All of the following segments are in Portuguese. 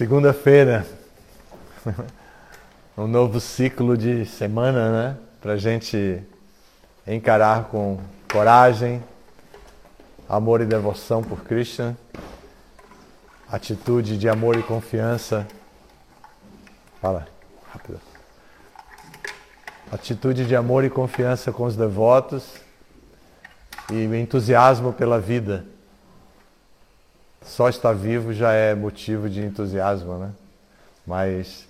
Segunda-feira, um novo ciclo de semana, né? Para gente encarar com coragem, amor e devoção por Krishna, atitude de amor e confiança. Fala, rápido. Atitude de amor e confiança com os devotos e entusiasmo pela vida. Só estar vivo já é motivo de entusiasmo, né? Mas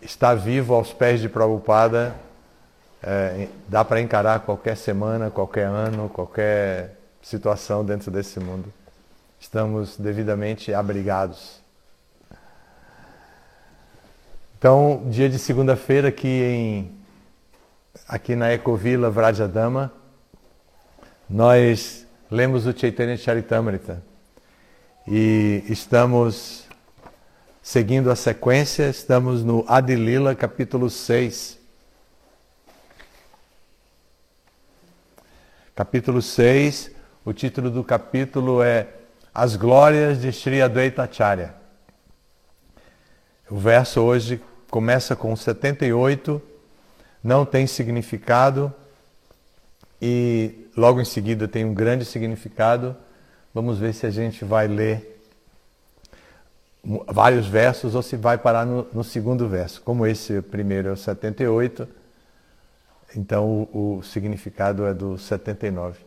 estar vivo aos pés de Prabhupada é, dá para encarar qualquer semana, qualquer ano, qualquer situação dentro desse mundo. Estamos devidamente abrigados. Então, dia de segunda-feira aqui em aqui na Ecovila Vrajadama, nós lemos o Chaitanya Charitamrita e estamos seguindo a sequência, estamos no Adilila capítulo 6. Capítulo 6, o título do capítulo é As Glórias de Sri Advaita Acharya. O verso hoje começa com 78, não tem significado e logo em seguida tem um grande significado. Vamos ver se a gente vai ler vários versos ou se vai parar no, no segundo verso. Como esse primeiro é o 78, então o, o significado é do 79.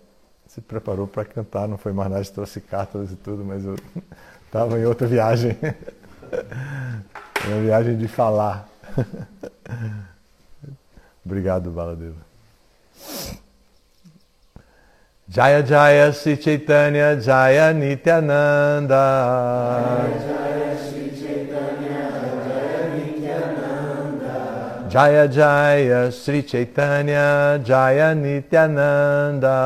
Se preparou para cantar, não foi mais nada, trouxe cartas e tudo, mas eu estava em outra viagem. Uma viagem de falar. Obrigado, Baladeva. Jaya Jaya Sri Chaitanya Jaya Nityananda. Jaya Jaya Sri Chaitanya Jaya Nityananda.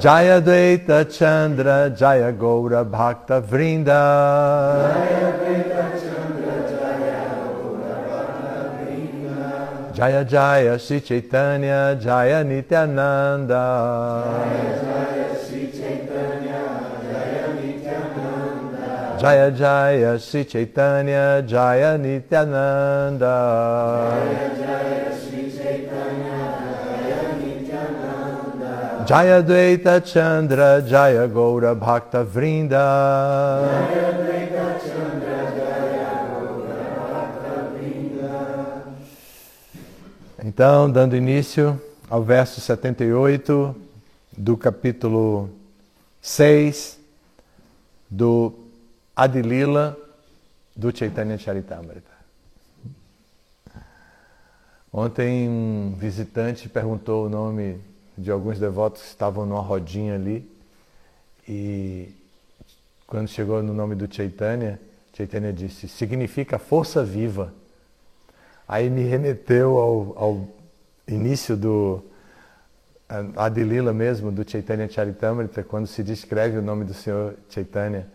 Jaya Dvaita Chandra Jaya Gaura Bhakta Vrinda. Jaya Jaya Sri Chaitanya Jaya Nityananda. Jaya Jaya Sri Chaitanya Jaya Nityananda. Jaya Dvaita Chandra Jaya Gaura Bhakta Vrinda Então, dando início ao verso 78 do capítulo 6 do Adilila do Chaitanya Charitamrita. Ontem um visitante perguntou o nome de alguns devotos que estavam numa rodinha ali e quando chegou no nome do Chaitanya, Chaitanya disse, significa força viva. Aí me remeteu ao, ao início do Adilila mesmo, do Chaitanya Charitamrita, quando se descreve o nome do Senhor Chaitanya.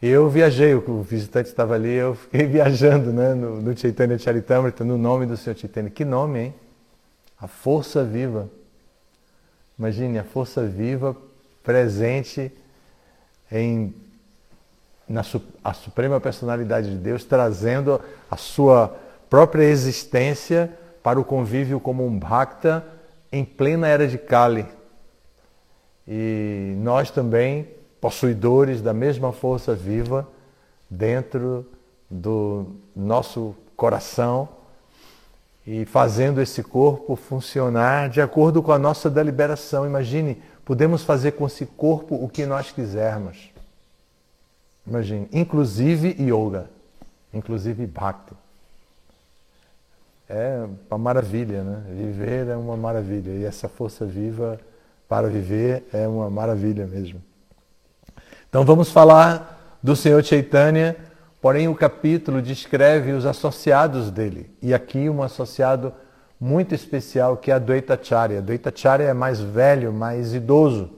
E eu viajei, o visitante estava ali, eu fiquei viajando né, no, no Chaitanya Charitamrita, no nome do Senhor Chaitanya. Que nome, hein? A força viva. Imagine a força viva presente em na a suprema personalidade de Deus, trazendo a sua própria existência para o convívio como um bhakta em plena era de Kali. E nós também, possuidores da mesma força viva dentro do nosso coração e fazendo esse corpo funcionar de acordo com a nossa deliberação. Imagine, podemos fazer com esse corpo o que nós quisermos. Imagine, inclusive yoga, inclusive bhakti. É uma maravilha, né? Viver é uma maravilha. E essa força viva para viver é uma maravilha mesmo. Então vamos falar do Senhor Chaitanya, porém o capítulo descreve os associados dele. E aqui um associado muito especial que é a Dvaitacharya. Dvaitacharya é mais velho, mais idoso.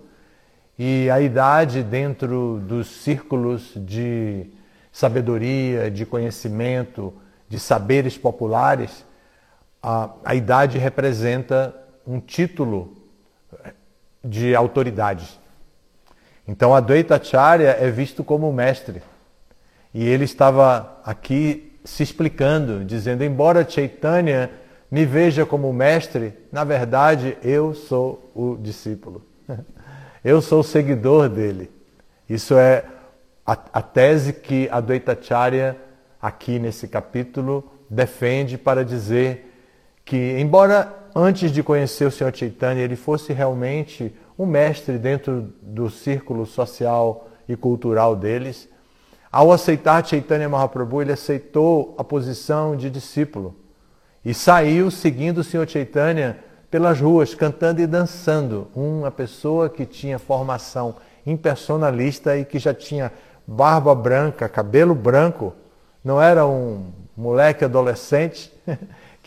E a idade dentro dos círculos de sabedoria, de conhecimento, de saberes populares, a, a idade representa um título de autoridade. Então Advaita Acharya é visto como mestre. E ele estava aqui se explicando, dizendo: embora Chaitanya me veja como mestre, na verdade eu sou o discípulo. Eu sou o seguidor dele. Isso é a, a tese que Advaita Acharya, aqui nesse capítulo, defende para dizer que, embora antes de conhecer o Senhor Chaitanya ele fosse realmente um mestre dentro do círculo social e cultural deles, ao aceitar Chaitanya Mahaprabhu, ele aceitou a posição de discípulo e saiu seguindo o Senhor Chaitanya pelas ruas, cantando e dançando. Uma pessoa que tinha formação impersonalista e que já tinha barba branca, cabelo branco, não era um moleque adolescente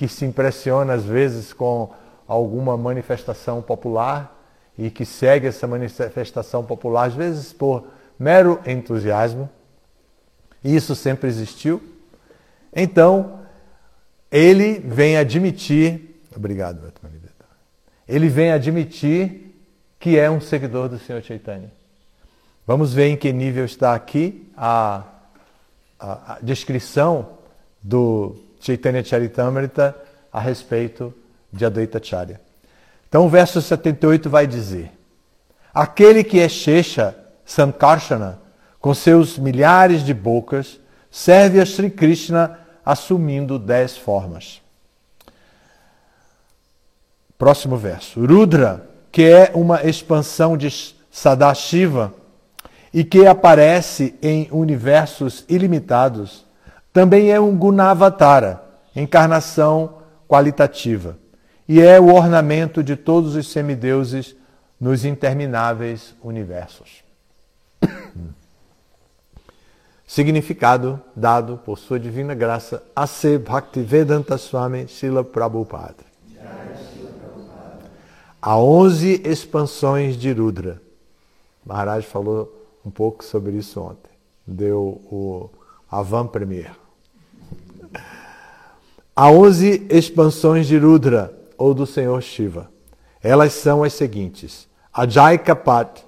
que se impressiona às vezes com alguma manifestação popular e que segue essa manifestação popular, às vezes por mero entusiasmo isso sempre existiu. Então, ele vem admitir, obrigado, ele vem admitir que é um seguidor do Senhor Chaitanya. Vamos ver em que nível está aqui a, a, a descrição do Chaitanya Charitamrita a respeito de Advaita Charya. Então o verso 78 vai dizer: Aquele que é Shesha Sankarshana com seus milhares de bocas, serve a Sri Krishna assumindo dez formas. Próximo verso. Rudra, que é uma expansão de Sadashiva e que aparece em universos ilimitados, também é um Gunavatara, encarnação qualitativa, e é o ornamento de todos os semideuses nos intermináveis universos significado dado por sua divina graça a ser Bhaktivedanta Swami Srila Prabhupada. Há 11 expansões de Rudra. Maharaj falou um pouco sobre isso ontem. Deu o avant premier. Há 11 expansões de Rudra, ou do Senhor Shiva. Elas são as seguintes: Ajay Kapat,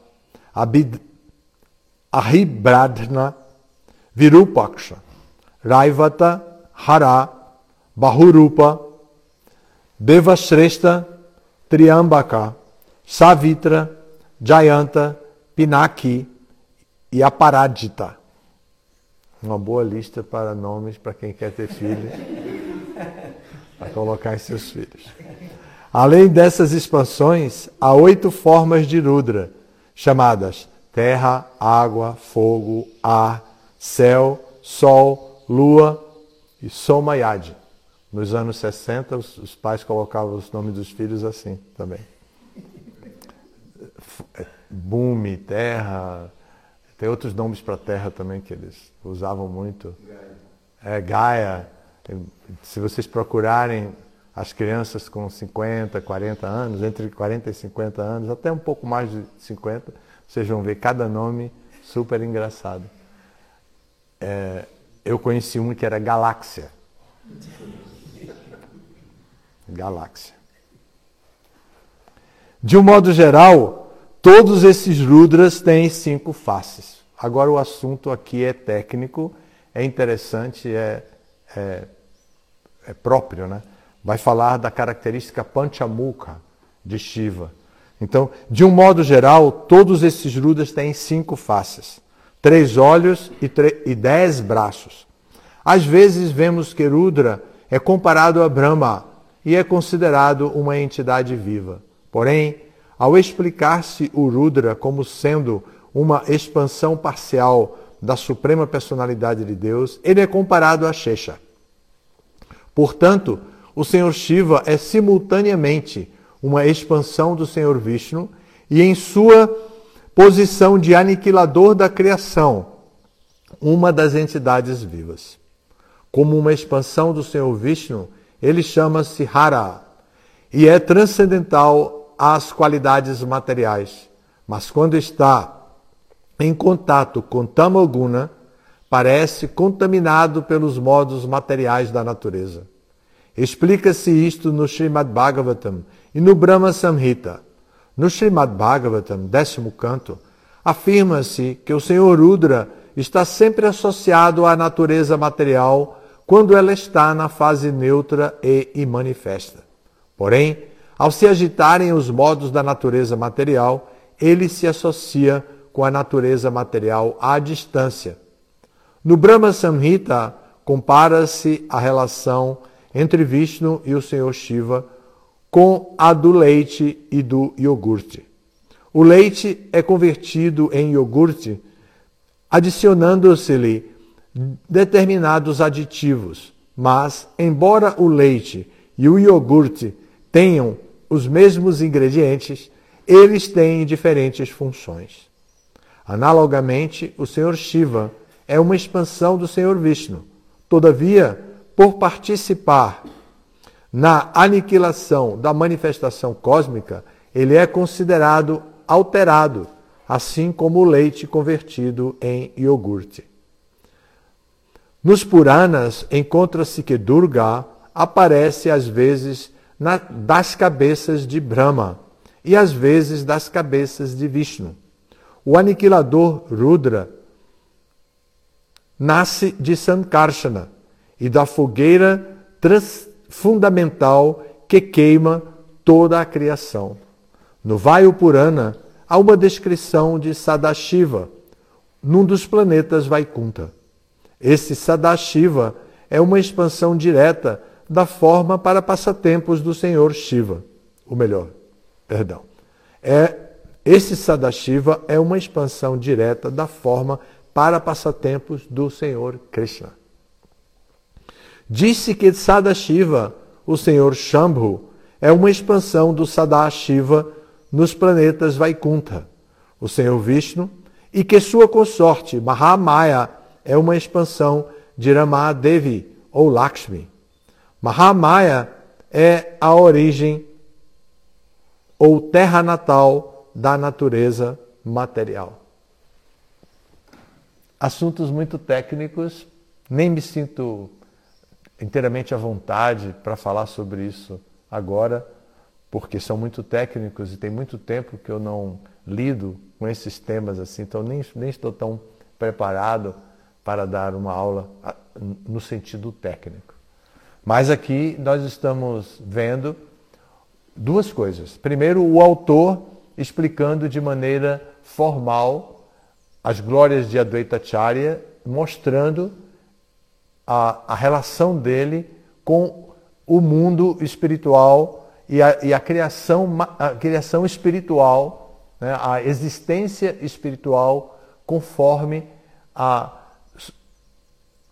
Ahibradna, Virupaksha, Raivata, Hara, Bahurupa, Devashrestha, Triambaka, Savitra, Jayanta, Pinaki e Aparadita. Uma boa lista para nomes para quem quer ter filhos, colocar em seus filhos. Além dessas expansões, há oito formas de Rudra, chamadas terra, água, fogo, ar, céu, sol, lua e somayad. Nos anos 60, os, pais colocavam os nomes dos filhos assim também. Bumi, terra, tem outros nomes para terra também que eles usavam muito. É, Gaia. Se vocês procurarem as crianças com 50, 40 anos, entre 40 e 50 anos, até um pouco mais de 50, vocês vão ver cada nome super engraçado é, eu conheci um que era Galáxia. Galáxia. De um modo geral, todos esses Rudras têm cinco faces. Agora o assunto aqui é técnico, é interessante, é, é, é próprio, né? Vai falar da característica Panchamukha de Shiva. Então, de um modo geral, todos esses Rudras têm cinco faces três olhos e, e dez braços. Às vezes vemos que Rudra é comparado a Brahma e é considerado uma entidade viva. Porém, ao explicar-se o Rudra como sendo uma expansão parcial da suprema personalidade de Deus, ele é comparado a Shesha. Portanto, o Senhor Shiva é simultaneamente uma expansão do Senhor Vishnu e em sua posição de aniquilador da criação, uma das entidades vivas. Como uma expansão do Senhor Vishnu, ele chama-se Hara e é transcendental às qualidades materiais. Mas quando está em contato com Tamoguna, parece contaminado pelos modos materiais da natureza. Explica-se isto no Srimad Bhagavatam e no Brahma Samhita. No Srimad Bhagavatam, décimo canto, Afirma-se que o Senhor Rudra está sempre associado à natureza material quando ela está na fase neutra e imanifesta. Porém, ao se agitarem os modos da natureza material, ele se associa com a natureza material à distância. No Brahma Samhita, compara-se a relação entre Vishnu e o Senhor Shiva com a do leite e do iogurte. O leite é convertido em iogurte adicionando-se-lhe determinados aditivos, mas, embora o leite e o iogurte tenham os mesmos ingredientes, eles têm diferentes funções. Analogamente, o Senhor Shiva é uma expansão do Senhor Vishnu. Todavia, por participar na aniquilação da manifestação cósmica, ele é considerado alterado, assim como o leite convertido em iogurte. Nos Puranas, encontra-se que Durga aparece às vezes na, das cabeças de Brahma e às vezes das cabeças de Vishnu. O aniquilador Rudra nasce de Sankarshana e da fogueira fundamental que queima toda a criação. No Vayu Purana há uma descrição de Sadashiva, num dos planetas Vaikunta. Esse Sadashiva é uma expansão direta da forma para passatempos do Senhor Shiva. O melhor, perdão. É, esse Sadashiva é uma expansão direta da forma para passatempos do Senhor Krishna. Disse que Sadashiva, o Senhor Shambhu, é uma expansão do Sadashiva nos planetas Vaikunta, o Senhor Vishnu, e que sua consorte Mahamaya é uma expansão de Ramadevi ou Lakshmi. Mahamaya é a origem ou terra natal da natureza material. Assuntos muito técnicos, nem me sinto inteiramente à vontade para falar sobre isso agora, porque são muito técnicos e tem muito tempo que eu não lido com esses temas assim, então nem, nem estou tão preparado para dar uma aula ah, no sentido técnico. Mas aqui nós estamos vendo duas coisas. Primeiro, o autor explicando de maneira formal as glórias de Advaita Acharya, mostrando a, a relação dele com o mundo espiritual e a, e a criação, a criação espiritual, né, a existência espiritual conforme a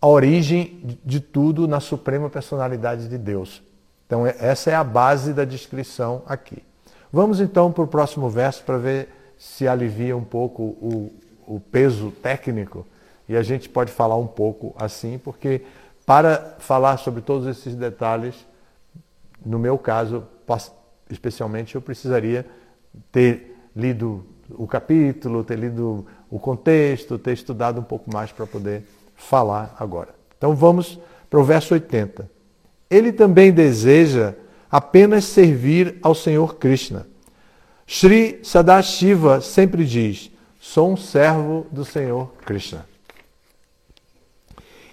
a origem de tudo na suprema personalidade de Deus. Então, é, essa é a base da descrição aqui. Vamos então para o próximo verso para ver se alivia um pouco o, o peso técnico e a gente pode falar um pouco assim, porque para falar sobre todos esses detalhes, no meu caso, especialmente, eu precisaria ter lido o capítulo, ter lido o contexto, ter estudado um pouco mais para poder falar agora. Então vamos para o verso 80. Ele também deseja apenas servir ao Senhor Krishna. Sri Sadashiva sempre diz: sou um servo do Senhor Krishna.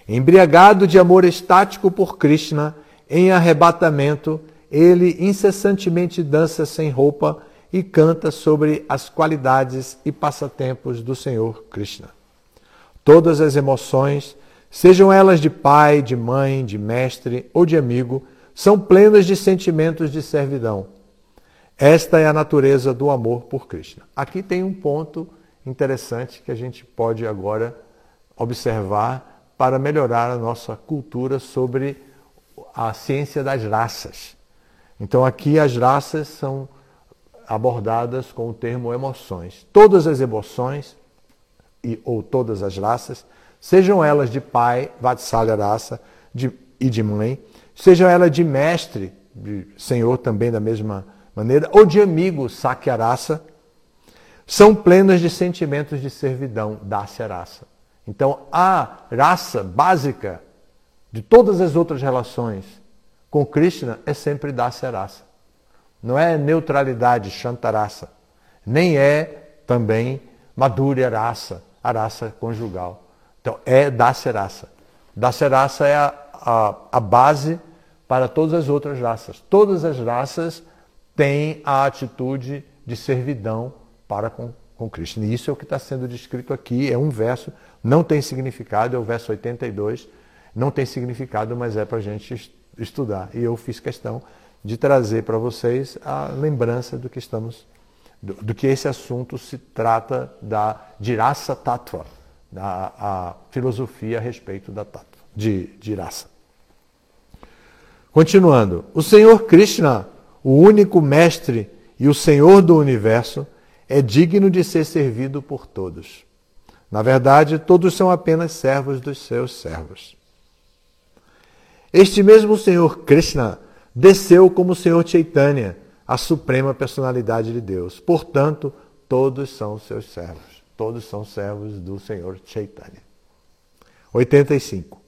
Embriagado de amor estático por Krishna, em arrebatamento, ele incessantemente dança sem roupa e canta sobre as qualidades e passatempos do Senhor Krishna. Todas as emoções, sejam elas de pai, de mãe, de mestre ou de amigo, são plenas de sentimentos de servidão. Esta é a natureza do amor por Krishna. Aqui tem um ponto interessante que a gente pode agora observar para melhorar a nossa cultura sobre a ciência das raças. Então aqui as raças são abordadas com o termo emoções. Todas as emoções e, ou todas as raças, sejam elas de pai, Vatsalya raça, de, e de mãe, sejam elas de mestre, de senhor também da mesma maneira, ou de amigo, Sakya raça, são plenas de sentimentos de servidão, Dasya raça. Então, a raça básica de todas as outras relações com Krishna é sempre Dasya raça. Não é neutralidade, Shantarasa. Nem é também Madhurya raça, a raça conjugal. Então é Dasya Dasya é a, a, a base para todas as outras raças. Todas as raças têm a atitude de servidão para com, com Krishna. E isso é o que está sendo descrito aqui, é um verso, não tem significado, é o verso 82, não tem significado, mas é para a gente estudar. E eu fiz questão de trazer para vocês a lembrança do que estamos, do, do, que esse assunto se trata da de raça tattva, da a filosofia a respeito da tattva, de, de. Continuando, o Senhor Krishna, o único mestre e o Senhor do universo, é digno de ser servido por todos. Na verdade, todos são apenas servos dos seus servos. Este mesmo Senhor Krishna desceu como Senhor Chaitanya, a suprema personalidade de Deus. Portanto, todos são seus servos. Todos são servos do Senhor Chaitanya. 85.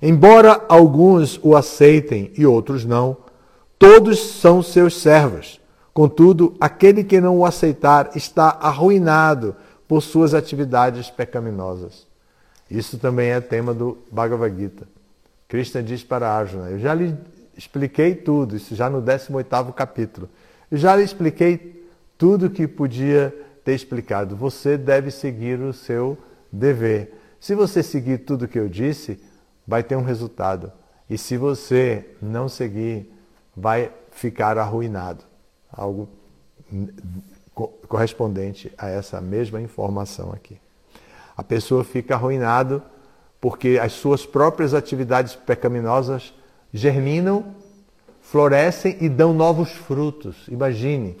Embora alguns o aceitem e outros não, todos são seus servos. Contudo, aquele que não o aceitar está arruinado por suas atividades pecaminosas. Isso também é tema do Bhagavad Gita. Krishna diz para Arjuna: Eu já lhe expliquei tudo, isso já no 18 capítulo. Eu já lhe expliquei tudo que podia ter explicado. Você deve seguir o seu dever. Se você seguir tudo que eu disse, vai ter um resultado. E se você não seguir, vai ficar arruinado. Algo correspondente a essa mesma informação aqui. A pessoa fica arruinado porque as suas próprias atividades pecaminosas germinam, florescem e dão novos frutos. Imagine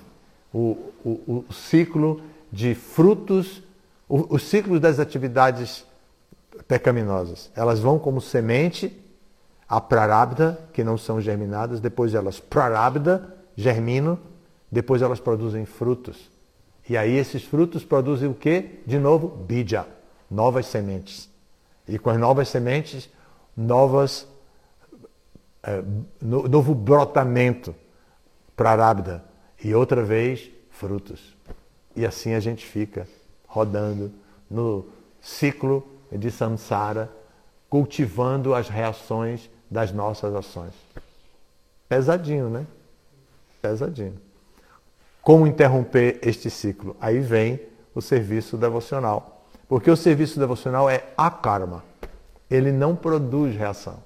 o, o, o ciclo de frutos, o, os ciclos das atividades pecaminosas. Elas vão como semente, a prarabdha, que não são germinadas, depois elas prarabdha, germinam, depois elas produzem frutos. E aí esses frutos produzem o que? De novo, bija, novas sementes. E com as novas sementes, novas, é, no, novo brotamento, prarabdha. E outra vez, frutos. E assim a gente fica rodando no ciclo de samsara, cultivando as reações das nossas ações. Pesadinho, né? Pesadinho. Como interromper este ciclo? Aí vem o serviço devocional. Porque o serviço devocional é a karma. Ele não produz reação.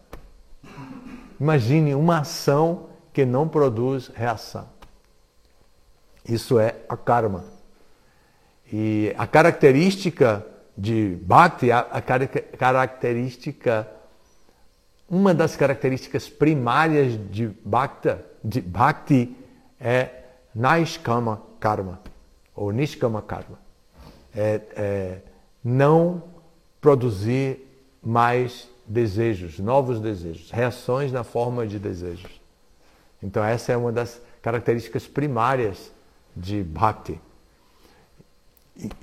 Imagine uma ação que não produz reação. Isso é a karma. E a característica de Bhakti, a, característica, uma das características primárias de Bhakti, de Bhakti é Naiskama Karma, ou Nishkama Karma. É, é não produzir mais desejos, novos desejos, reações na forma de desejos. Então essa é uma das características primárias de Bhakti.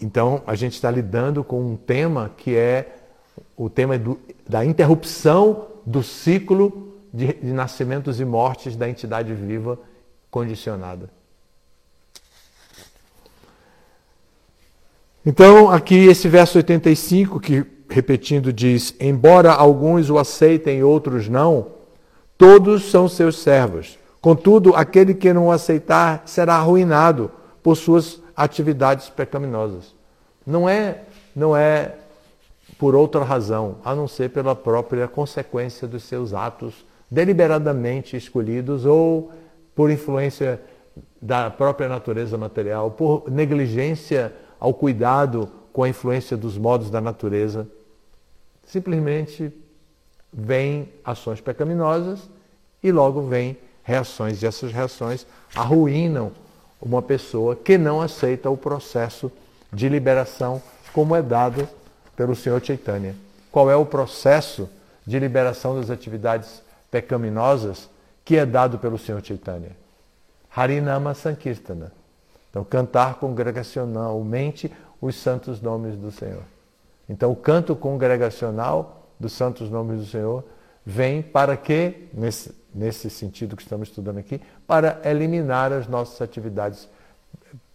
Então, a gente está lidando com um tema que é o tema do, da interrupção do ciclo de, de nascimentos e mortes da entidade viva condicionada. Então, aqui esse verso 85, que repetindo diz: Embora alguns o aceitem e outros não, todos são seus servos. Contudo, aquele que não o aceitar será arruinado por suas atividades pecaminosas. Não é, não é por outra razão, a não ser pela própria consequência dos seus atos deliberadamente escolhidos ou por influência da própria natureza material, por negligência ao cuidado com a influência dos modos da natureza. Simplesmente vêm ações pecaminosas e logo vêm reações, e essas reações arruinam uma pessoa que não aceita o processo de liberação como é dado pelo Senhor Chaitanya. Qual é o processo de liberação das atividades pecaminosas que é dado pelo Senhor Chaitanya? Harinama Sankirtana. Então, cantar congregacionalmente os santos nomes do Senhor. Então, o canto congregacional dos santos nomes do Senhor vem para que, nesse, nesse sentido que estamos estudando aqui, para eliminar as nossas atividades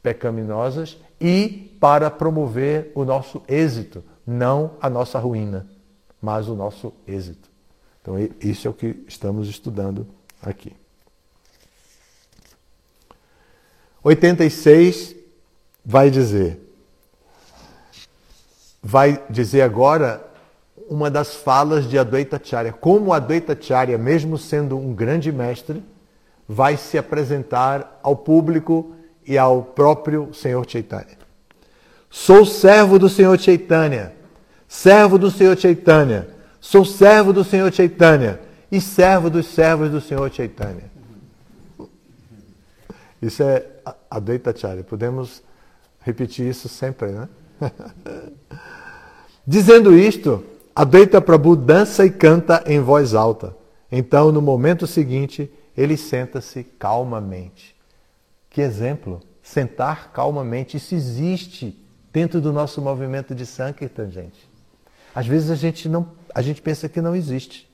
pecaminosas e para promover o nosso êxito, não a nossa ruína, mas o nosso êxito. Então, isso é o que estamos estudando aqui. 86 vai dizer, vai dizer agora uma das falas de Advaita Charya. Como Advaita Charya, mesmo sendo um grande mestre, vai se apresentar ao público e ao próprio Senhor Chaitanya. Sou servo do Senhor Chaitanya, servo do Senhor Chaitanya, sou servo do Senhor Chaitanya e servo dos servos do Senhor Chaitanya. Isso é Advaita Charya. Podemos repetir isso sempre, né? Dizendo isto, Advaita Prabhu dança e canta em voz alta. Então, no momento seguinte, ele senta-se calmamente. Que exemplo! Sentar calmamente. Isso existe dentro do nosso movimento de Sankirtan, gente. Às vezes a gente, não, a gente pensa que não existe.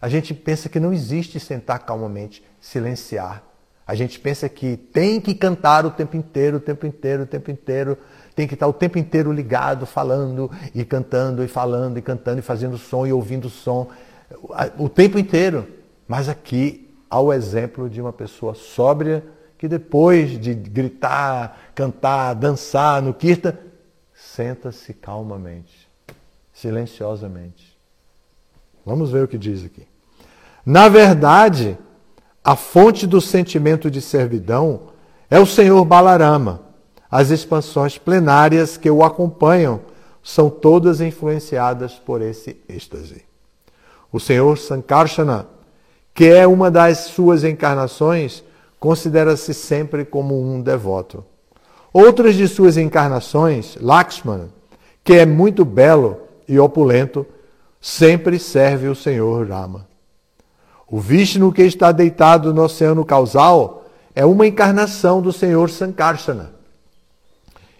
A gente pensa que não existe sentar calmamente, silenciar. A gente pensa que tem que cantar o tempo inteiro, o tempo inteiro, o tempo inteiro. Tem que estar o tempo inteiro ligado, falando e cantando e falando e cantando e fazendo som e ouvindo som. O tempo inteiro. Mas aqui há o exemplo de uma pessoa sóbria que depois de gritar, cantar, dançar no kirtan, senta-se calmamente, silenciosamente. Vamos ver o que diz aqui. Na verdade, a fonte do sentimento de servidão é o Senhor Balarama. As expansões plenárias que o acompanham são todas influenciadas por esse êxtase. O Senhor Sankarsana, que é uma das suas encarnações, considera-se sempre como um devoto. Outras de suas encarnações, Lakshmana, que é muito belo e opulento, sempre serve o Senhor Rama. O Vishnu que está deitado no oceano causal é uma encarnação do Senhor Sankarsana.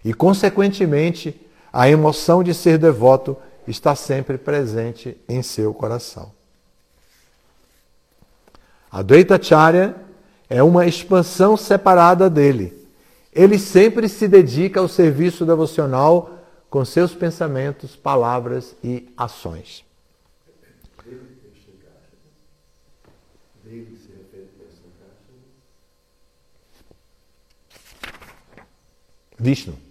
E, consequentemente, a emoção de ser devoto está sempre presente em seu coração. A Dvaitacharya é uma expansão separada dele. Ele sempre se dedica ao serviço devocional com seus pensamentos, palavras e ações. Vishnu.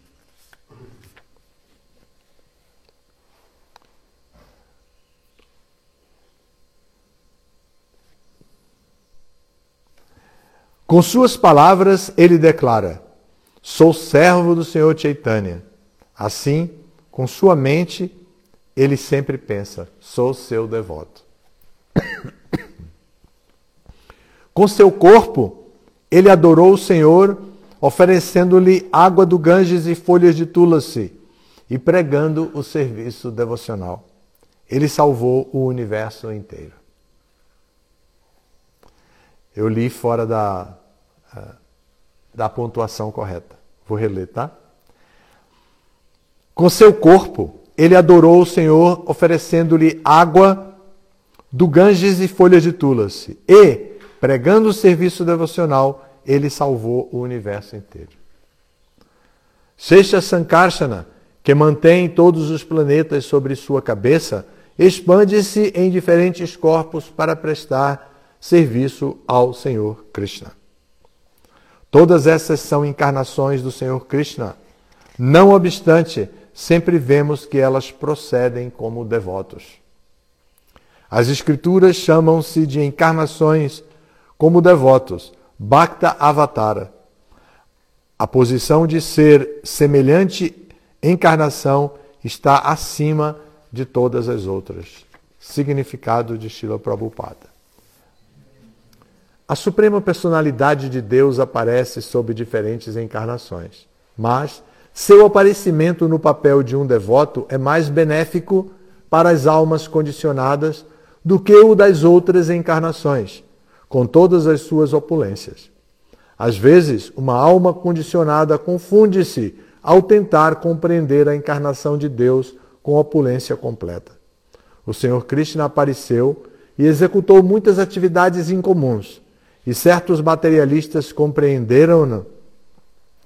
Com suas palavras, ele declara: Sou servo do Senhor Chaitanya. Assim, com sua mente, ele sempre pensa: Sou seu devoto. Com seu corpo, ele adorou o Senhor, oferecendo-lhe água do Ganges e folhas de Tulasi, e pregando o serviço devocional. Ele salvou o universo inteiro. Eu li fora da, eh, da pontuação correta. Vou reler, tá? Com seu corpo, ele adorou o Senhor, oferecendo-lhe água do Ganges e folhas de Tulasi. E, Pregando o serviço devocional, ele salvou o universo inteiro. Seixa Sankarsana, que mantém todos os planetas sobre sua cabeça, expande-se em diferentes corpos para prestar serviço ao Senhor Krishna. Todas essas são encarnações do Senhor Krishna. Não obstante, sempre vemos que elas procedem como devotos. As Escrituras chamam-se de encarnações como devotos, Bhakta Avatara. A posição de ser semelhante encarnação está acima de todas as outras. Significado de Shila Prabhupada. A suprema personalidade de Deus aparece sob diferentes encarnações, mas seu aparecimento no papel de um devoto é mais benéfico para as almas condicionadas do que o das outras encarnações, com todas as suas opulências. Às vezes, uma alma condicionada confunde-se ao tentar compreender a encarnação de Deus com opulência completa. O Senhor Krishna apareceu e executou muitas atividades incomuns, e certos materialistas compreenderam-no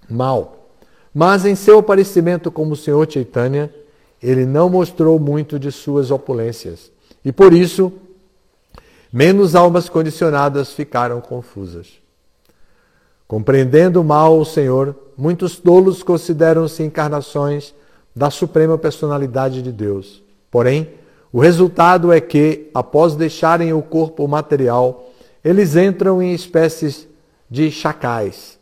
mal. Mas em seu aparecimento como Senhor Chaitanya, ele não mostrou muito de suas opulências. E por isso, menos almas condicionadas ficaram confusas. Compreendendo mal o Senhor, muitos tolos consideram-se encarnações da Suprema Personalidade de Deus. Porém, o resultado é que, após deixarem o corpo material, eles entram em espécies de chacais.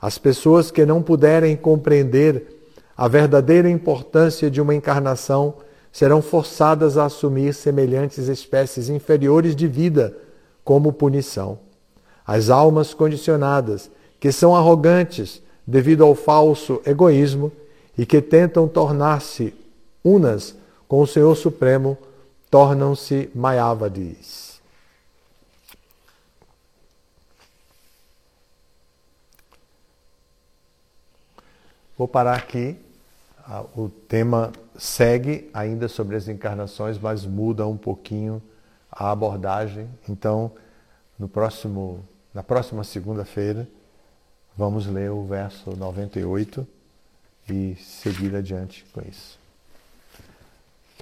As pessoas que não puderem compreender a verdadeira importância de uma encarnação serão forçadas a assumir semelhantes espécies inferiores de vida como punição. As almas condicionadas, que são arrogantes devido ao falso egoísmo e que tentam tornar-se unas com o Senhor Supremo, tornam-se Mayavadis. Vou parar aqui. Ah, o tema segue ainda sobre as encarnações, mas muda um pouquinho a abordagem. Então, no próximo, na próxima segunda-feira, vamos ler o verso 98 e seguir adiante com isso.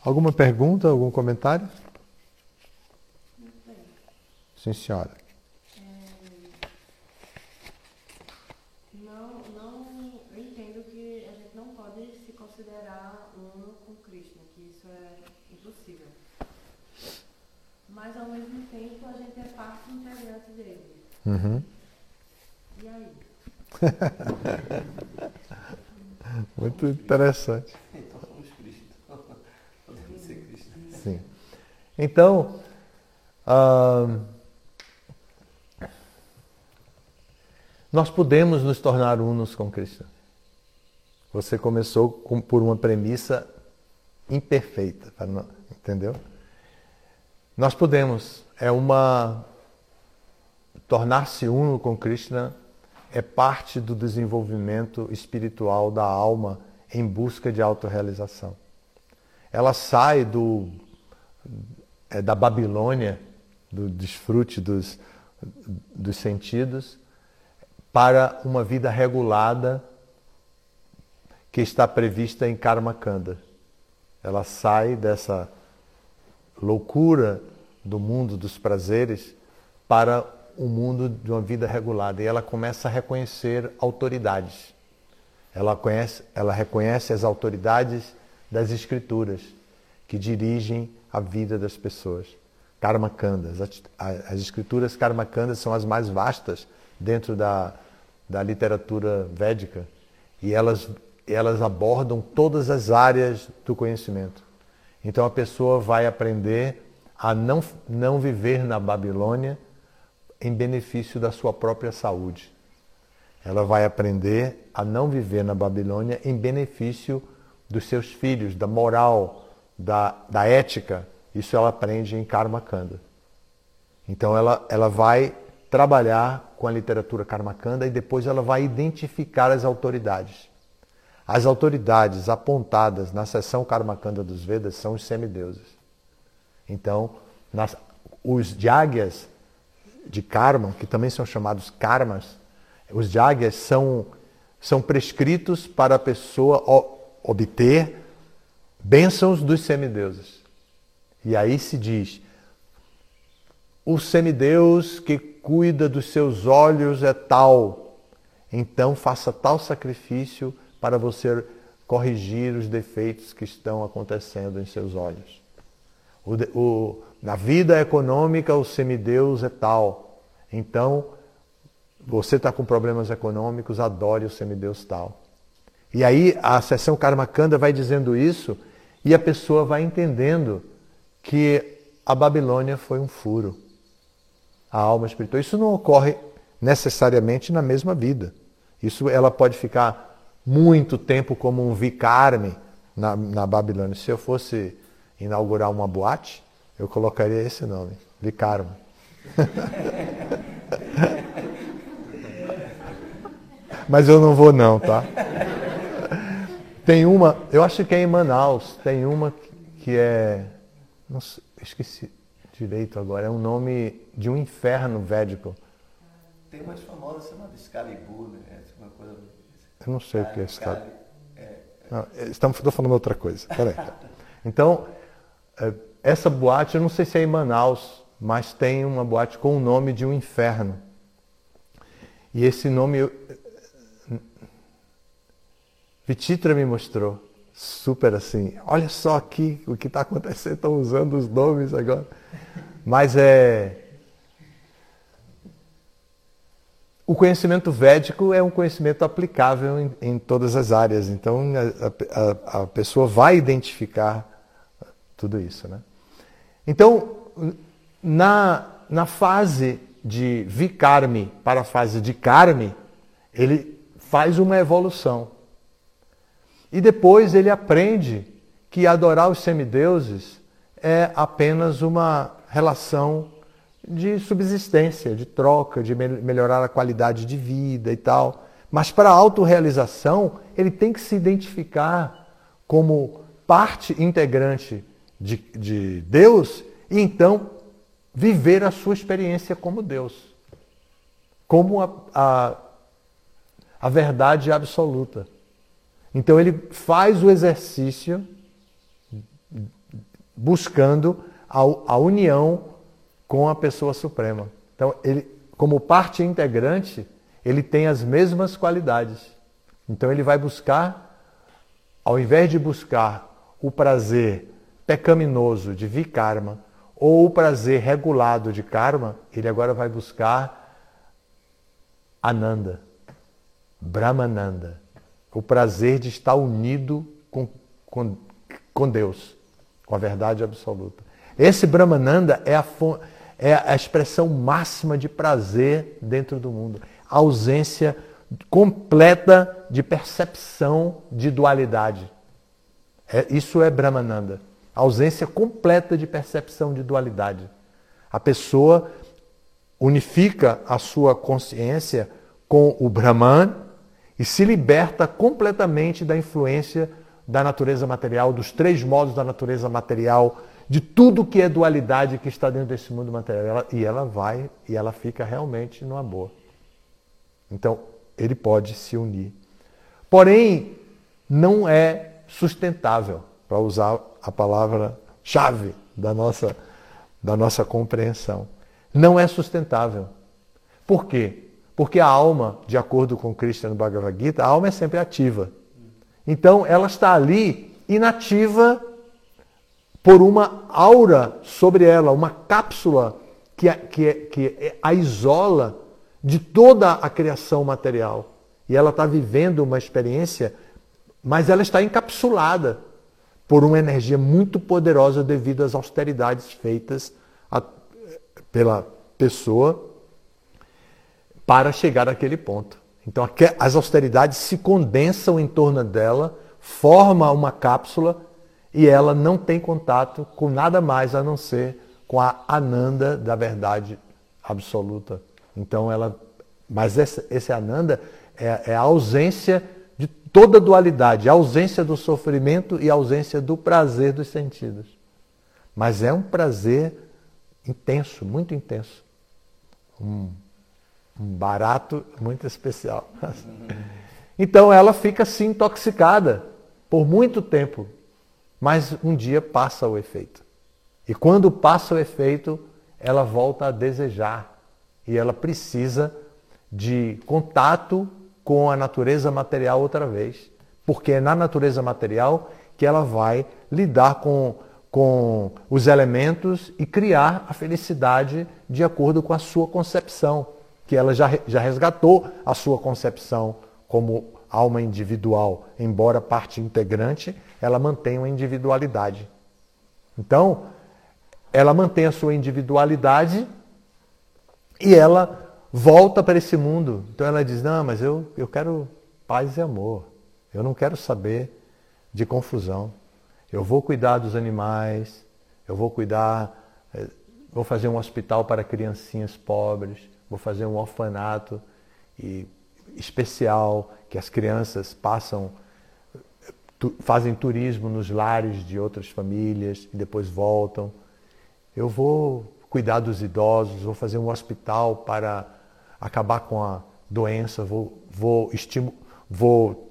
Alguma pergunta, algum comentário? Sim, senhora. É, não, não, eu entendo que a gente não pode se considerar um com Krishna, que isso é impossível. Mas ao mesmo tempo a gente é parte integrante dele. Uhum. E aí? Muito interessante. Sim. Então, nós podemos nos tornar unos com Cristo. Você começou com, por uma premissa imperfeita, entendeu? Nós podemos. É uma. Tornar-se uno com Krishna é parte do desenvolvimento espiritual da alma em busca de autorrealização. Ela sai do é, da Babilônia, do desfrute dos, dos sentidos, para uma vida regulada que está prevista em Karma Kanda. Ela sai dessa loucura do mundo dos prazeres para o mundo de uma vida regulada e ela começa a reconhecer autoridades. Ela, conhece, ela reconhece as autoridades das escrituras que dirigem a vida das pessoas. Karmakandas. As, as escrituras Karmakandas são as mais vastas dentro da, da literatura védica e elas, elas abordam todas as áreas do conhecimento. Então a pessoa vai aprender a não, não viver na Babilônia em benefício da sua própria saúde. Ela vai aprender a não viver na Babilônia em benefício dos seus filhos, da moral, da, da ética, isso ela aprende em Karma Kanda. Então ela, ela vai trabalhar com a literatura Karma Kanda e depois ela vai identificar as autoridades. As autoridades apontadas na seção Karma Kanda dos Vedas são os semideuses. Então, nas, os Jagyas de Karma, que também são chamados Karmas, os Jagyas são, são prescritos para a pessoa obter bênçãos dos semideuses. E aí se diz: o semideus que cuida dos seus olhos é tal, então faça tal sacrifício para você corrigir os defeitos que estão acontecendo em seus olhos. O, o, na vida econômica, o semideus é tal, então você está com problemas econômicos, adore o semideus tal. E aí a sessão Karmakanda vai dizendo isso e a pessoa vai entendendo que a Babilônia foi um furo. A alma espiritual. Isso não ocorre necessariamente na mesma vida. Isso ela pode ficar muito tempo como um vicarme na, na Babilônia. Se eu fosse inaugurar uma boate, eu colocaria esse nome, Vicarmo. Mas eu não vou não, tá? Tem uma, eu acho que é em Manaus, tem uma que é. Não sei, esqueci direito agora, é um nome de um inferno védico. Tem mais famosa chamada Excalibur, né? É uma coisa... Eu não sei o que é cara. Não, estamos, estou falando outra coisa. Peraí. Então, é, essa boate, eu não sei se é em Manaus, mas tem uma boate com o nome de um inferno. E esse nome Vititra me mostrou. Super assim. Olha só aqui o que está acontecendo, estão usando os nomes agora. Mas é. O conhecimento védico é um conhecimento aplicável em, em todas as áreas. Então a, a, a, pessoa vai identificar tudo isso. Né? Então, na, na fase de Vikarmi para a fase de Karmi, ele faz uma evolução. E depois ele aprende que adorar os semideuses é apenas uma relação de subsistência, de troca, de melhorar a qualidade de vida e tal. Mas para a autorrealização, ele tem que se identificar como parte integrante de, de Deus e então viver a sua experiência como Deus, como a, a, a verdade absoluta. Então ele faz o exercício buscando a, a união com a pessoa suprema. Então ele, como parte integrante, ele tem as mesmas qualidades. Então ele vai buscar, ao invés de buscar o prazer pecaminoso de vikarma ou o prazer regulado de karma, ele agora vai buscar Ananda, Brahmananda o prazer de estar unido com, com, com Deus, com a verdade absoluta. Esse Brahmananda é a, é a expressão máxima de prazer dentro do mundo. A ausência completa de percepção de dualidade. É, isso é Brahmananda. A ausência completa de percepção de dualidade. A pessoa unifica a sua consciência com o Brahman e se liberta completamente da influência da natureza material, dos três modos da natureza material, de tudo que é dualidade que está dentro desse mundo material. e ela vai e ela fica realmente numa boa. Então, ele pode se unir. Porém, não é sustentável, para usar a palavra-chave da nossa, da nossa compreensão. Não é sustentável. Por quê? Porque a alma, de acordo com Krishna no Bhagavad Gita, a alma é sempre ativa. Então ela está ali inativa por uma aura sobre ela, uma cápsula que, que, que a isola de toda a criação material. E ela está vivendo uma experiência, mas ela está encapsulada por uma energia muito poderosa devido às austeridades feitas a, pela pessoa para chegar àquele ponto. Então as austeridades se condensam em torno dela, forma uma cápsula e ela não tem contato com nada mais a não ser com a ananda da verdade absoluta. Então ela, mas esse, esse ananda é, é a ausência toda dualidade, ausência do sofrimento e ausência do prazer dos sentidos. Mas é um prazer intenso, muito intenso. Um, um barato muito especial. Então ela fica assim intoxicada por muito tempo, mas um dia passa o efeito. E quando passa o efeito, ela volta a desejar e ela precisa de contato com a natureza material outra vez, porque é na natureza material que ela vai lidar com, com os elementos e criar a felicidade de acordo com a sua concepção que ela já, já resgatou a sua concepção como alma individual, embora parte integrante, ela mantém uma individualidade. Então, ela mantém a sua individualidade e ela volta para esse mundo. Então ela diz: Não, mas eu, eu quero paz e amor. Eu não quero saber de confusão. Eu vou cuidar dos animais, eu vou cuidar, eh, vou fazer um hospital para criancinhas pobres, vou fazer um orfanato e, especial, que as crianças passam, tu, fazem turismo nos lares de outras famílias e depois voltam. Eu vou cuidar dos idosos, vou fazer um hospital para acabar com a doença, vou, vou, estimu, vou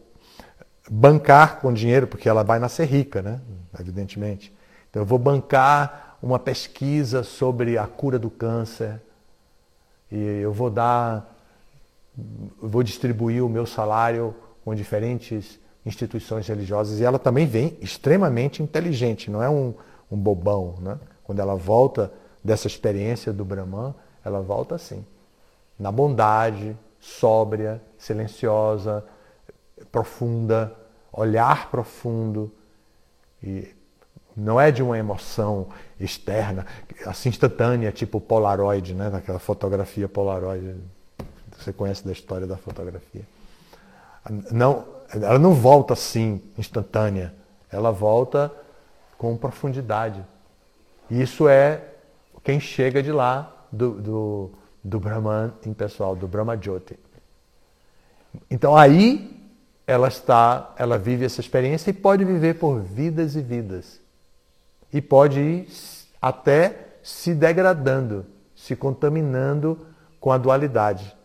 bancar com dinheiro, porque ela vai nascer rica, né? Evidentemente. Então eu vou bancar uma pesquisa sobre a cura do câncer e eu vou dar, vou distribuir o meu salário com diferentes instituições religiosas e ela também vem extremamente inteligente, não é um, um bobão, né? Quando ela volta dessa experiência do Brahman, ela volta assim, na bondade, sóbria, silenciosa, profunda, olhar profundo. E não é de uma emoção externa, assim instantânea, tipo Polaroid, né? Daquela fotografia Polaroid. Você conhece da história da fotografia. Não, ela não volta assim, instantânea. Ela volta com profundidade. Isso é quem chega de lá do, do, do Brahman impessoal, do Brahma Jyoti. Então aí ela está, ela vive essa experiência e pode viver por vidas e vidas. E pode ir até se degradando, se contaminando com a dualidade.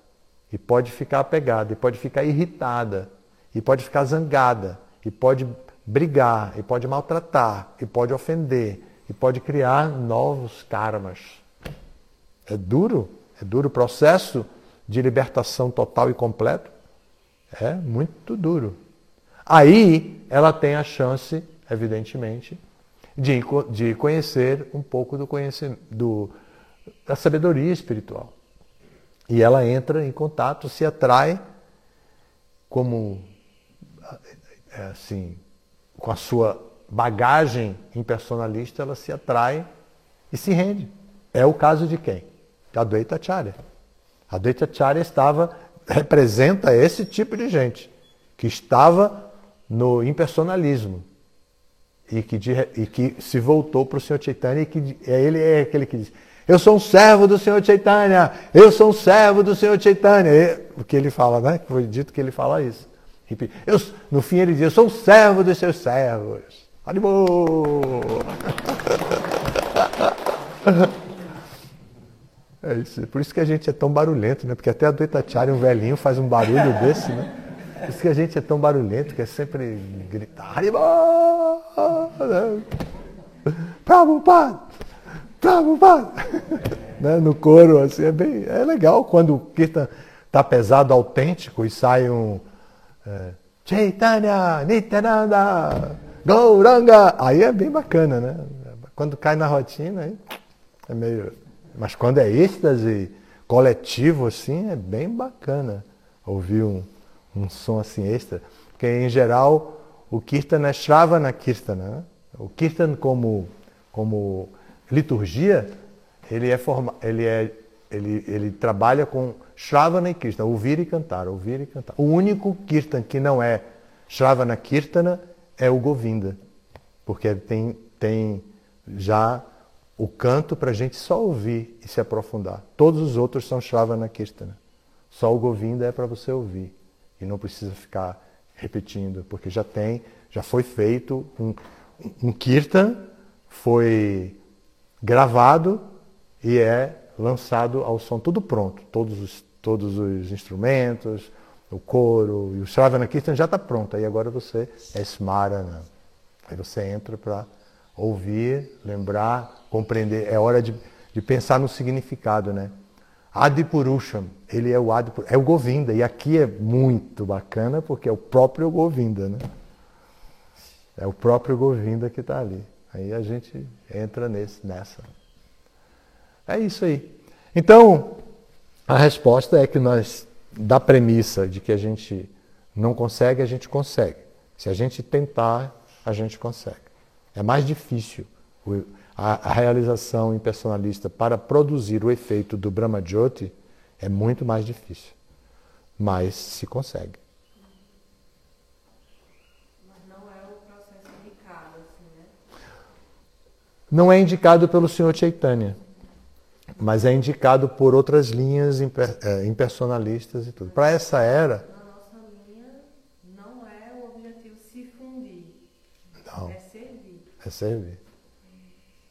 E pode ficar apegada, e pode ficar irritada, e pode ficar zangada, e pode brigar, e pode maltratar, e pode ofender, e pode criar novos karmas. É duro, é duro o processo de libertação total e completo. É muito duro. Aí ela tem a chance, evidentemente, de, de conhecer um pouco do conhecimento, do, da sabedoria espiritual. E ela entra em contato, se atrai como é, assim, com a sua bagagem impersonalista, ela se atrai e se rende. É o caso de quem? Da Advaita Acharya. A Advaita Acharya estava representa esse tipo de gente que estava no impersonalismo e que, de, e que se voltou para o Senhor Chaitanya e que ele é aquele que diz eu sou um servo do Senhor Chaitanya, eu sou um servo do Senhor Chaitanya. E, o que ele fala, né? Foi dito que ele fala isso. Eu, no fim ele diz, eu sou um servo dos seus servos. Animou! É isso. Por isso que a gente é tão barulhento, né? Porque até a Duetacharya, um velhinho, faz um barulho desse, né? Por isso que a gente é tão barulhento, que é sempre gritar. Prabhupada! Prabhupada! né? No coro, assim, é bem. É legal quando o Kirtan tá pesado, autêntico, e sai um. É, Chaitanya, Nityananda, Gauranga! Aí é bem bacana, né? Quando cai na rotina, aí é meio. Mas quando é êxtase coletivo, assim, é bem bacana ouvir um, um som assim extra. Porque, em geral, o Kirtan é Shravana Kirtana. Né? O Kirtan como, como liturgia, ele, é forma, ele, é, ele, ele trabalha com Shravana e Kirtana, ouvir e cantar, ouvir e cantar. O único Kirtan que não é Shravana Kirtana é o Govinda, porque tem, tem já o canto para a gente só ouvir e se aprofundar. Todos os outros são Shravana Kirtana. Só o Govinda é para você ouvir e não precisa ficar repetindo, porque já tem, já foi feito um, um Kirtan, foi gravado e é lançado ao som tudo pronto, todos os, todos os instrumentos, o coro e o Shravana Kirtan já está pronto. Aí agora você é Smarana. Aí você entra para ouvir, lembrar, compreender. É hora de, de pensar no significado, né? Adipurusham, ele é o Adipurusham, é o Govinda. E aqui é muito bacana porque é o próprio Govinda, né? É o próprio Govinda que está ali. Aí a gente entra nesse, nessa. É isso aí. Então, a resposta é que nós, da premissa de que a gente não consegue, a gente consegue. Se a gente tentar, a gente consegue. É mais difícil a, realização impersonalista para produzir o efeito do Brahma Jyoti é muito mais difícil. Mas se consegue. Mas não é o processo indicado, assim, né? Não é indicado pelo Senhor Chaitanya, mas é indicado por outras linhas é, impersonalistas e tudo. Para essa era, É servir.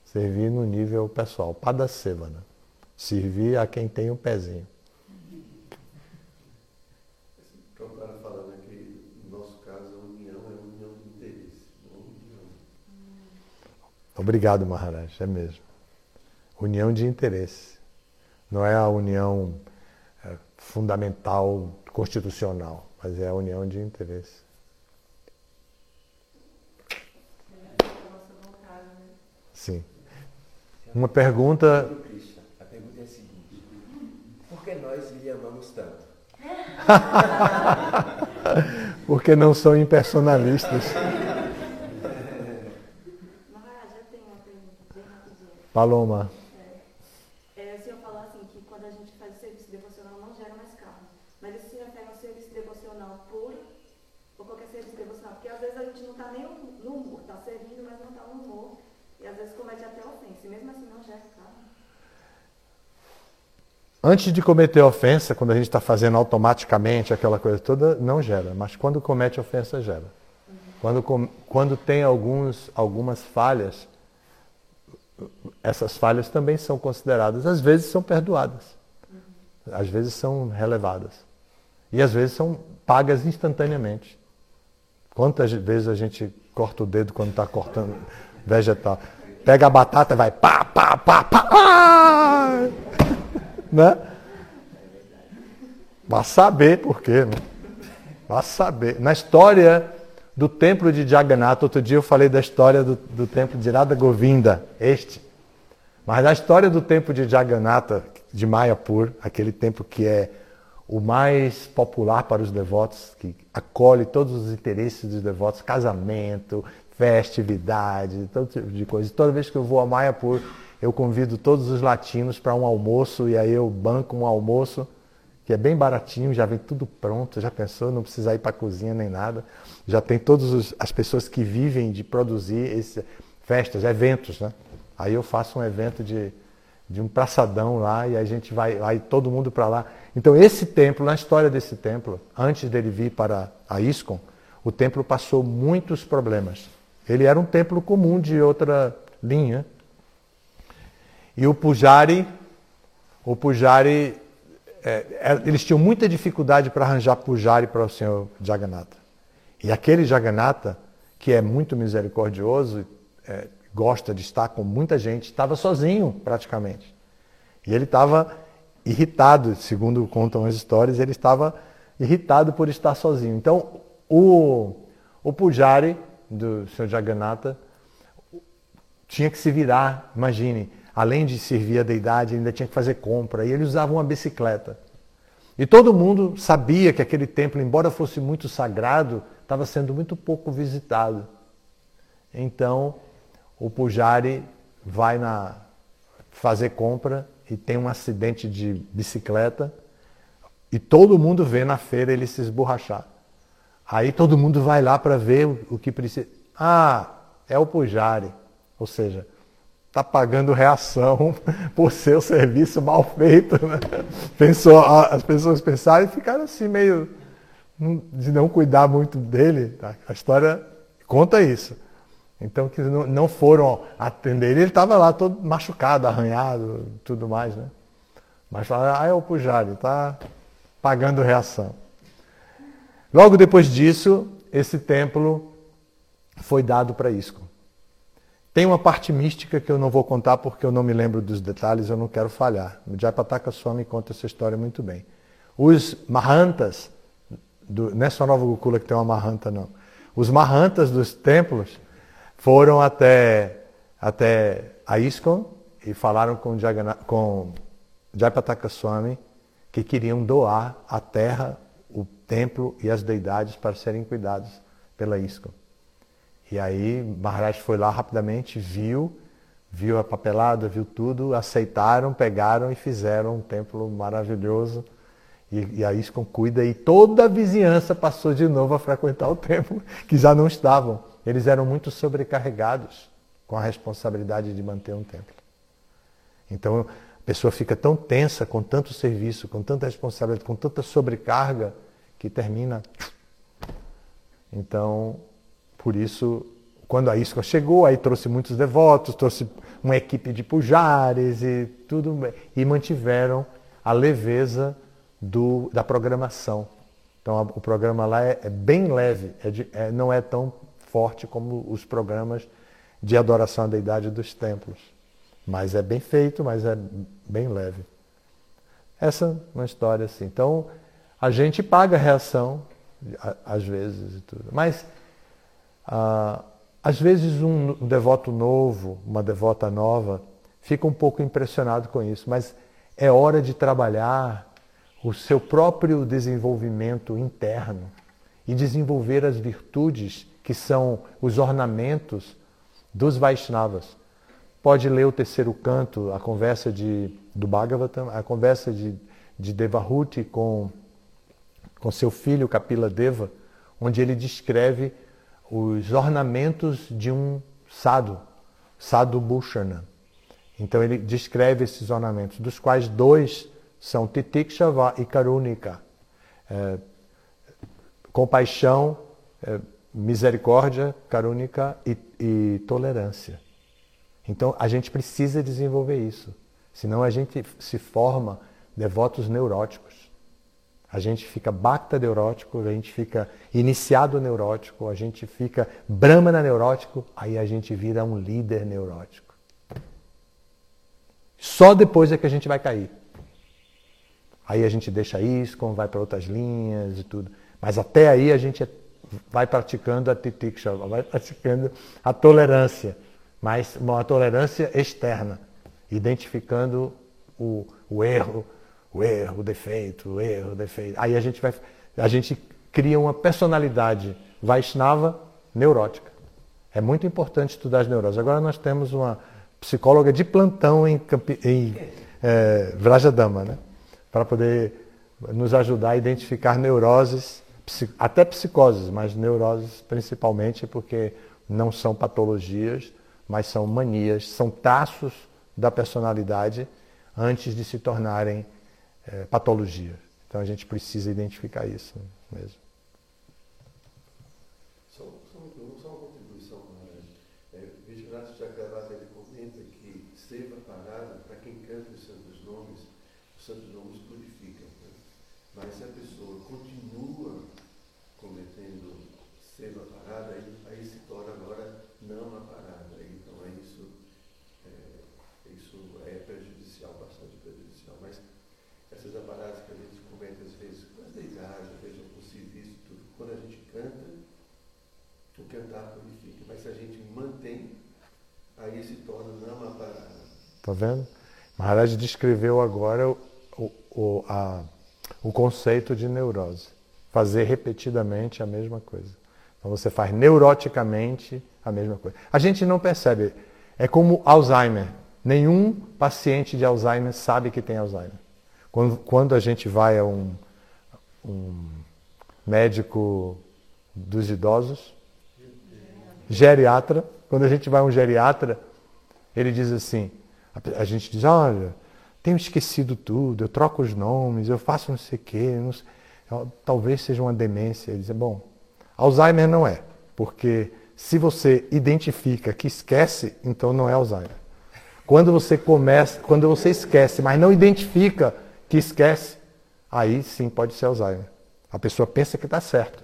Servir no nível pessoal. Padacevana. Servir a quem tem o um pezinho. Obrigado, Maharaj, é mesmo. União de interesse. Não é a união é, fundamental, constitucional, mas é a união de interesse. Sim. Uma pergunta. A pergunta é a seguinte: por que nós lhe amamos tanto? Porque não são impersonalistas. Paloma. É, é, o senhor falou assim que quando a gente faz o serviço devocional não gera mais carne. Mas o senhor pega o serviço devocional puro ou qualquer serviço devocional? Porque às vezes a gente não está nem no humor, está servindo, mas não está no humor. E às vezes comete até ofensa. E mesmo assim não gera carne. Antes de cometer ofensa, quando a gente está fazendo automaticamente aquela coisa toda, não gera. Mas quando comete ofensa, gera. Quando, quando tem alguns, algumas falhas, essas falhas também são consideradas, às vezes são perdoadas, às vezes são relevadas e às vezes são pagas instantaneamente. Quantas vezes a gente corta o dedo quando está cortando vegetal? Pega a batata e vai pá, pá, pá, pá, ah! Né? Vai saber por quê, né? Vai saber. Na história do templo de Jagannatha. Outro dia eu falei da história do, do templo de Radha Govinda, este. Mas na história do templo de Jagannatha, de Mayapur, aquele templo que é o mais popular para os devotos, que acolhe todos os interesses dos devotos, casamento, festividade, todo tipo de coisa. Toda vez que eu vou a Mayapur, eu convido todos os latinos para um almoço e aí eu banco um almoço que é bem baratinho, já vem tudo pronto, já pensou, não precisa ir para a cozinha nem nada. Já tem todas as pessoas que vivem de produzir esse, festas, eventos, né? Aí eu faço um evento de, de um praçadão lá e a gente vai, vai todo mundo para lá. Então esse templo, na história desse templo, antes dele vir para a ISKCON, o templo passou muitos problemas. Ele era um templo comum de outra linha. E o Pujari, o Pujari é, é, eles tinham muita dificuldade para arranjar pujari para o senhor Jagannatha. E aquele Jagannatha, que é muito misericordioso, é, gosta de estar com muita gente, estava sozinho praticamente. E ele estava irritado, segundo contam as histórias, ele estava irritado por estar sozinho. Então, o, o pujari do senhor Jagannatha tinha que se virar, imagine, além de servir a deidade, ainda tinha que fazer compra. E ele usava uma bicicleta. E todo mundo sabia que aquele templo, embora fosse muito sagrado, estava sendo muito pouco visitado. Então, o Pujari vai na fazer compra e tem um acidente de bicicleta e todo mundo vê na feira ele se esborrachar. Aí todo mundo vai lá para ver o que precisa. Ah, é o Pujari. Ou seja, está pagando reação por seu serviço mal feito. Né? Pensou, as pessoas pensaram e ficaram assim meio de não cuidar muito dele. Tá? A história conta isso. Então que não foram atender ele, estava lá todo machucado, arranhado, tudo mais, né? Mas falaram, ah, é o Pujari, está pagando reação. Logo depois disso, esse templo foi dado para Isco. Tem uma parte mística que eu não vou contar porque eu não me lembro dos detalhes, eu não quero falhar. O Jayapataka Swami conta essa história muito bem. Os Mahantas, do, não é só Nova Gokula que tem uma Mahanta, não. Os Mahantas dos templos foram até, até a ISKCON e falaram com, Jagana, com Swami que queriam doar a terra, o templo e as deidades para serem cuidados pela ISKCON. E aí Maharaj foi lá rapidamente, viu, viu a papelada, viu tudo, aceitaram, pegaram e fizeram um templo maravilhoso. E, e a ISCOM cuida e toda a vizinhança passou de novo a frequentar o templo, que já não estavam. Eles eram muito sobrecarregados com a responsabilidade de manter um templo. Então a pessoa fica tão tensa com tanto serviço, com tanta responsabilidade, com tanta sobrecarga, que termina. Então por isso, quando a isca chegou, aí trouxe muitos devotos, trouxe uma equipe de pujares e tudo, e mantiveram a leveza do, da programação. Então a, o programa lá é, é bem leve, é de, é, não é tão forte como os programas de adoração à deidade dos templos. Mas é bem feito, mas é bem leve. Essa é uma história assim. Então, a gente paga a reação, às vezes e tudo. Mas, ah, às vezes, um devoto novo, uma devota nova, fica um pouco impressionado com isso. Mas é hora de trabalhar o seu próprio desenvolvimento interno e desenvolver as virtudes que são os ornamentos dos Vaishnavas pode ler o terceiro canto, a conversa de, do Bhagavatam, a conversa de, de Devahuti com, com seu filho Kapila Deva, onde ele descreve os ornamentos de um sadhu, sadhu bhushana. Então ele descreve esses ornamentos, dos quais dois são titikshava e karunika. É, compaixão, é, misericórdia, karunika e, e tolerância. Então a gente precisa desenvolver isso. Senão a gente se forma devotos neuróticos. A gente fica bacta neurótico, a gente fica iniciado neurótico, a gente fica brahmana neurótico, aí a gente vira um líder neurótico. Só depois é que a gente vai cair. Aí a gente deixa isso, vai para outras linhas e tudo. Mas até aí a gente vai praticando a titiksha, vai praticando a tolerância mas uma tolerância externa, identificando o, o erro, o erro, o defeito, o erro, o defeito. Aí a gente vai, a gente cria uma personalidade Vaishnava neurótica. É muito importante estudar as neuroses. Agora nós temos uma psicóloga de plantão em, em é, Vrajadama, né? para poder nos ajudar a identificar neuroses, até psicoses, mas neuroses principalmente porque não são patologias mas são manias, são traços da personalidade antes de se tornarem é, patologias. Então a gente precisa identificar isso mesmo. Só, só, só uma contribuição, é, Vigilante Chakravarti ele comenta que seva parada, para quem canta os santos nomes, os santos nomes purificam. Né? Mas se a pessoa continua cometendo seva parada, aí, aí se torna agora não a parada. essas aparadas que a gente comenta às vezes com as deidades, vejam possível isso tudo. Quando a gente canta, o cantar purifica. Mas se a gente mantém, aí se torna não parada. Está vendo? Maharaj descreveu agora o, o, a, o conceito de neurose. Fazer repetidamente a mesma coisa. Então você faz neuroticamente a mesma coisa. A gente não percebe. É como Alzheimer. Nenhum paciente de Alzheimer sabe que tem Alzheimer. Quando, quando a gente vai a um, um médico dos idosos, geriatra, quando a gente vai a um geriatra, ele diz assim, a, gente diz, olha, tenho esquecido tudo, eu troco os nomes, eu faço não sei o quê, sei, talvez seja uma demência. Ele diz, bom, Alzheimer não é, porque se você identifica que esquece, então não é Alzheimer. Quando você começa, quando você esquece, mas não identifica que esquece, aí sim pode ser Alzheimer. A pessoa pensa que está certo.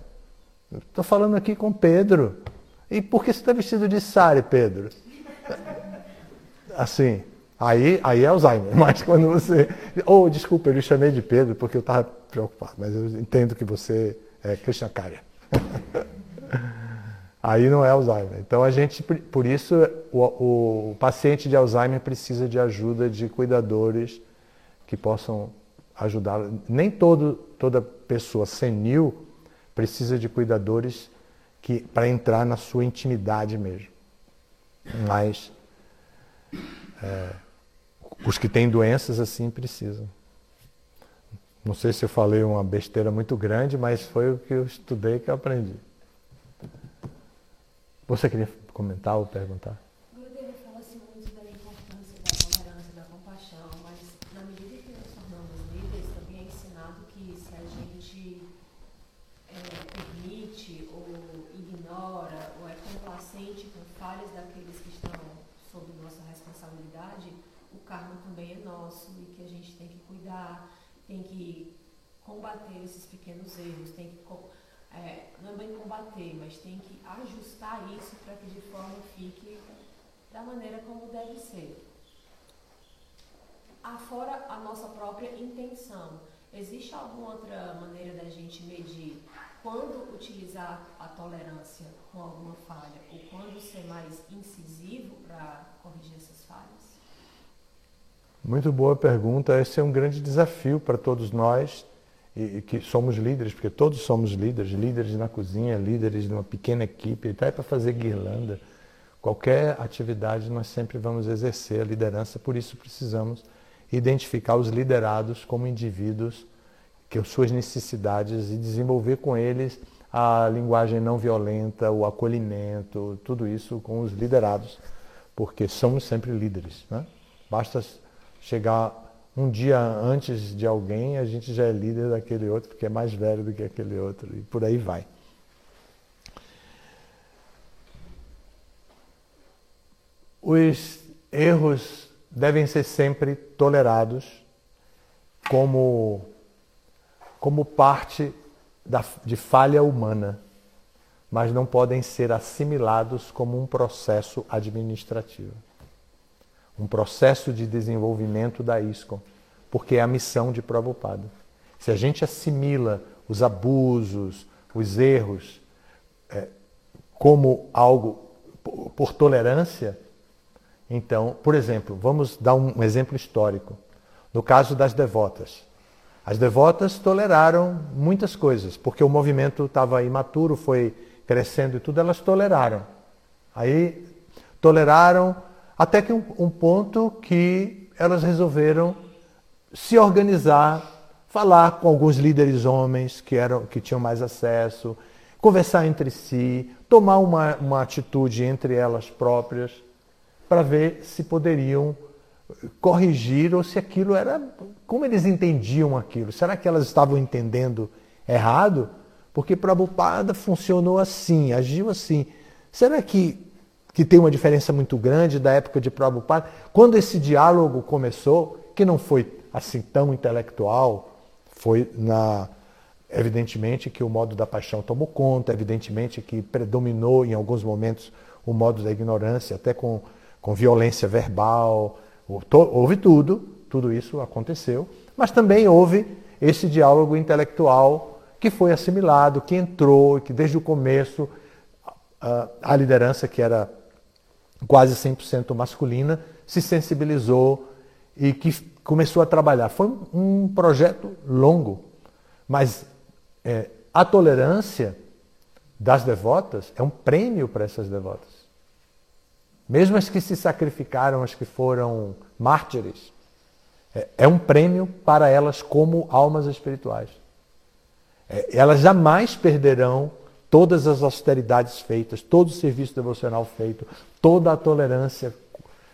Estou falando aqui com Pedro. E por que você está vestido de sari, Pedro? Assim, aí, aí é Alzheimer. Mas quando você. Oh, desculpa, eu lhe chamei de Pedro porque eu estava preocupado, mas eu entendo que você é Krishna Karya. aí não é Alzheimer. Então a gente, por isso, o, o paciente de Alzheimer precisa de ajuda de cuidadores que possam ajudar. Nem todo, toda pessoa senil precisa de cuidadores que para entrar na sua intimidade mesmo. Mas é, os que têm doenças assim precisam. Não sei se eu falei uma besteira muito grande, mas foi o que eu estudei que eu aprendi. Você queria comentar ou perguntar? tem que combater esses pequenos erros, tem que mas tem que ajustar isso para que de forma fique da maneira como deve ser. Afora a nossa própria intenção, existe alguma outra maneira da gente medir quando utilizar a tolerância com alguma falha ou quando ser mais incisivo para corrigir essas falhas? Muito boa pergunta. Esse é um grande desafio para todos nós e, que somos líderes, porque todos somos líderes, líderes na cozinha, líderes de uma pequena equipe, até para fazer guirlanda. Qualquer atividade nós sempre vamos exercer a liderança, por isso precisamos identificar os liderados como indivíduos que suas necessidades e desenvolver com eles a linguagem não violenta, o acolhimento, tudo isso com os liderados, porque somos sempre líderes. Né? Basta chegar um dia antes de alguém, a gente já é líder daquele outro, porque é mais velho do que aquele outro, e por aí vai. Os erros devem ser sempre tolerados como, como parte da, de falha humana, mas não podem ser assimilados como um processo administrativo um processo de desenvolvimento da ISCOM, porque é a missão de Prabhupada. Se a gente assimila os abusos, os erros, é, como algo por, tolerância, então, por exemplo, vamos dar um exemplo histórico. No caso das devotas. As devotas toleraram muitas coisas, porque o movimento estava imaturo, foi crescendo e tudo, elas toleraram. Aí toleraram até que um, um ponto que elas resolveram se organizar, falar com alguns líderes homens que, eram, que tinham mais acesso, conversar entre si, tomar uma, uma atitude entre elas próprias, para ver se poderiam corrigir ou se aquilo era. Como eles entendiam aquilo? Será que elas estavam entendendo errado? Porque Prabhupada funcionou assim, agiu assim. Será que que tem uma diferença muito grande da época de Prabhupada. Quando esse diálogo começou, que não foi assim tão intelectual, foi na evidentemente que o modo da paixão tomou conta, evidentemente que predominou em alguns momentos o modo da ignorância, até com, com violência verbal, houve tudo, tudo isso aconteceu, mas também houve esse diálogo intelectual que foi assimilado, que entrou, que desde o começo a liderança que era quase 100% masculina, se sensibilizou e que começou a trabalhar. Foi um projeto longo, mas é, a tolerância das devotas é um prêmio para essas devotas. Mesmo as que se sacrificaram, as que foram mártires, é, é um prêmio para elas como almas espirituais. É, elas jamais perderão todas as austeridades feitas, todo o serviço devocional feito, toda a tolerância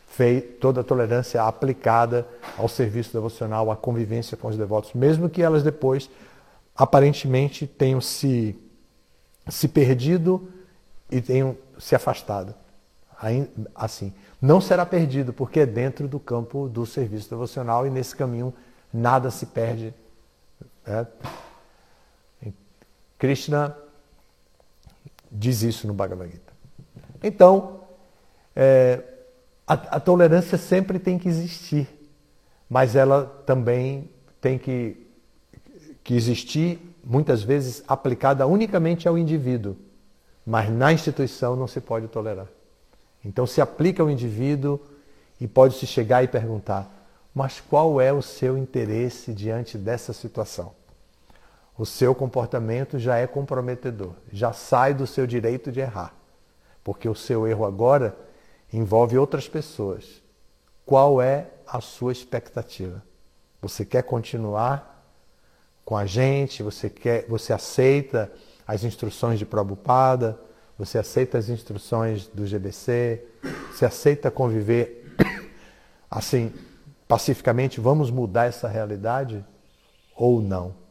feita, toda a tolerância aplicada ao serviço devocional, à convivência com os devotos, mesmo que elas depois aparentemente tenham se, se perdido e tenham se afastado. Assim, não será perdido porque é dentro do campo do serviço devocional e nesse caminho nada se perde. É. Krishna diz isso no Bhagavad Gita. Então, é, a, a tolerância sempre tem que existir, mas ela também tem que, que existir, muitas vezes, aplicada unicamente ao indivíduo. Mas na instituição não se pode tolerar. Então se aplica ao indivíduo e pode-se chegar e perguntar: mas qual é o seu interesse diante dessa situação? O seu comportamento já é comprometedor, já sai do seu direito de errar, porque o seu erro agora envolve outras pessoas. Qual é a sua expectativa? Você quer continuar com a gente? Você quer, você aceita as instruções de Prabhupada? Você aceita as instruções do GBC? Você aceita conviver assim pacificamente? Vamos mudar essa realidade ou não?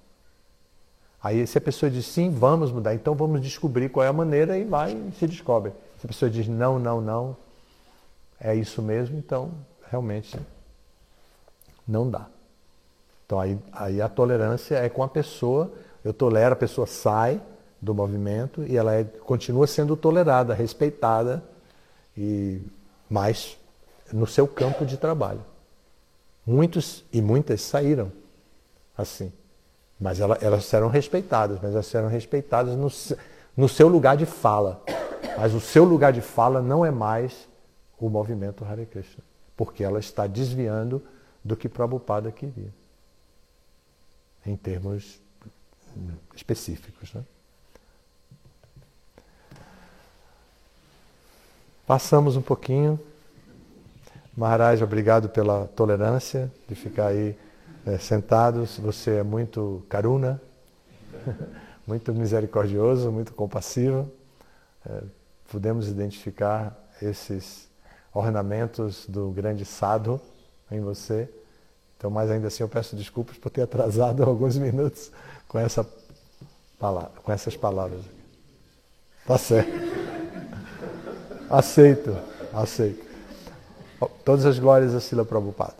Aí se a pessoa diz sim, vamos mudar, então vamos descobrir qual é a maneira e vai e se descobre. Se a pessoa diz não, não, não, é isso mesmo, então realmente não dá. Então aí, aí a tolerância é com a pessoa, eu tolero, a pessoa sai do movimento e ela é, continua sendo tolerada, respeitada e mas no seu campo de trabalho. Muitos e muitas saíram assim. Mas elas, elas serão respeitadas, mas elas serão respeitadas no, no seu lugar de fala. Mas o seu lugar de fala não é mais o movimento Hare Krishna, porque ela está desviando do que Prabhupada queria, em termos específicos. Né? Passamos um pouquinho. Maharaj, obrigado pela tolerância de ficar aí é, sentados. Você é muito caruna, muito misericordioso, muito compassivo. É, podemos identificar esses ornamentos do grande sadhu em você. Então, mas ainda assim eu peço desculpas por ter atrasado alguns minutos com, essa palavra, com essas palavras. Tá certo. Aceito, aceito. Todas as glórias a Sila Prabhupada.